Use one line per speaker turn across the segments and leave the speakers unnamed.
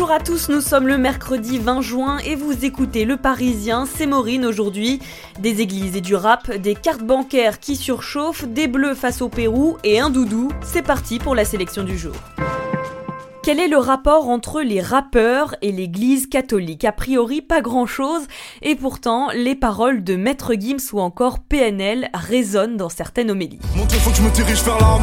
Bonjour à tous, nous sommes le mercredi 20 juin et vous écoutez Le Parisien, c'est Maureen aujourd'hui. Des églises et du rap, des cartes bancaires qui surchauffent, des bleus face au Pérou et un doudou. C'est parti pour la sélection du jour. Quel est le rapport entre les rappeurs et l'église catholique? A priori pas grand chose, et pourtant les paroles de Maître Gims ou encore PNL résonnent dans certaines homélies.
Mon Dieu, faut que je me dirige vers la.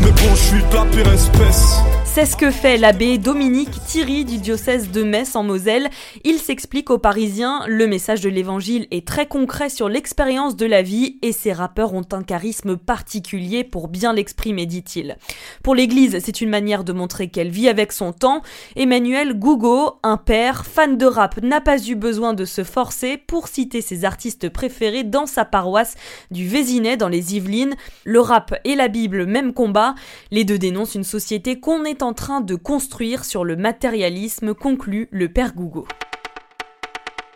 Mais bon, je suis de la pire espèce.
C'est ce que fait l'abbé Dominique Thierry du diocèse de Metz en Moselle. Il s'explique aux Parisiens, le message de l'évangile est très concret sur l'expérience de la vie et ces rappeurs ont un charisme particulier pour bien l'exprimer, dit-il. Pour l'église, c'est une manière de montrer qu'elle vit avec son temps. Emmanuel Gougo, un père, fan de rap, n'a pas eu besoin de se forcer pour citer ses artistes préférés dans sa paroisse du Vésinet dans les Yvelines. Le rap et la Bible, même combat. Les deux dénoncent une société qu'on est en train de construire sur le matérialisme, conclut le père Gougo.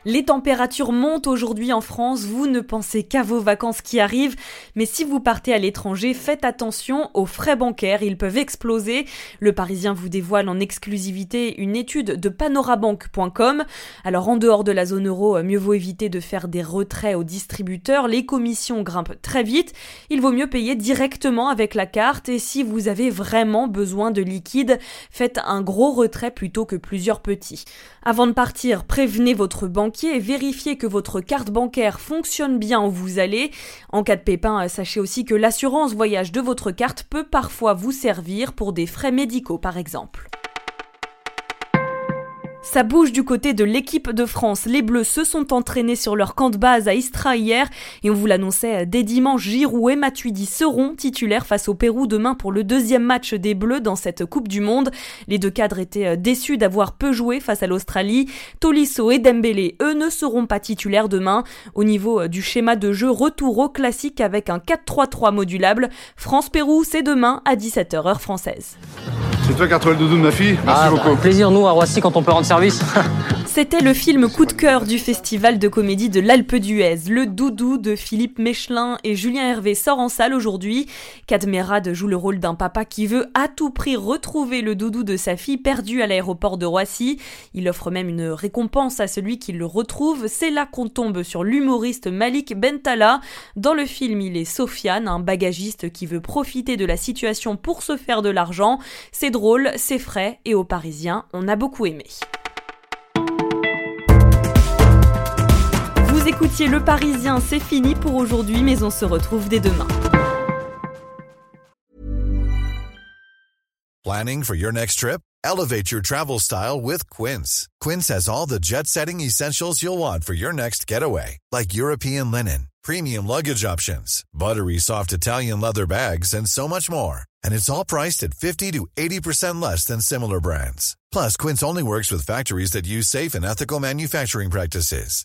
Les températures montent aujourd'hui en France, vous ne pensez qu'à vos vacances qui arrivent, mais si vous partez à l'étranger, faites attention aux frais bancaires, ils peuvent exploser. Le Parisien vous dévoile en exclusivité une étude de panorabank.com. Alors en dehors de la zone euro, mieux vaut éviter de faire des retraits aux distributeurs, les commissions grimpent très vite, il vaut mieux payer directement avec la carte et si vous avez vraiment besoin de liquide, faites un gros retrait plutôt que plusieurs petits. Avant de partir, prévenez votre banque et vérifiez que votre carte bancaire fonctionne bien où vous allez. En cas de pépin, sachez aussi que l'assurance voyage de votre carte peut parfois vous servir pour des frais médicaux par exemple. Ça bouge du côté de l'équipe de France. Les Bleus se sont entraînés sur leur camp de base à Istra hier et on vous l'annonçait dès dimanche, Giroud et Matuidi seront titulaires face au Pérou demain pour le deuxième match des Bleus dans cette Coupe du Monde. Les deux cadres étaient déçus d'avoir peu joué face à l'Australie. Tolisso et Dembélé, eux, ne seront pas titulaires demain. Au niveau du schéma de jeu, retour au classique avec un 4-3-3 modulable. France-Pérou, c'est demain à 17h heure française.
C'est toi qui as trouvé le doudou de ma fille Merci
Ah, bah,
beaucoup.
plaisir, nous, à Roissy, quand on peut rendre service.
C'était le film coup de cœur du festival de comédie de l'Alpe d'Huez. Le doudou de Philippe Mechelin et Julien Hervé sort en salle aujourd'hui. Cadmerade joue le rôle d'un papa qui veut à tout prix retrouver le doudou de sa fille perdue à l'aéroport de Roissy. Il offre même une récompense à celui qui le retrouve. C'est là qu'on tombe sur l'humoriste Malik Bentala. Dans le film, il est Sofiane, un bagagiste qui veut profiter de la situation pour se faire de l'argent. C'est drôle, c'est frais et aux Parisiens, on a beaucoup aimé. Vous écoutiez Le Parisien, c'est fini pour aujourd'hui, mais on se retrouve dès demain.
Planning for your next trip? Elevate your travel style with Quince. Quince has all the jet setting essentials you'll want for your next getaway, like European linen, premium luggage options, buttery soft Italian leather bags, and so much more. And it's all priced at 50 to 80% less than similar brands. Plus, Quince only works with factories that use safe and ethical manufacturing practices.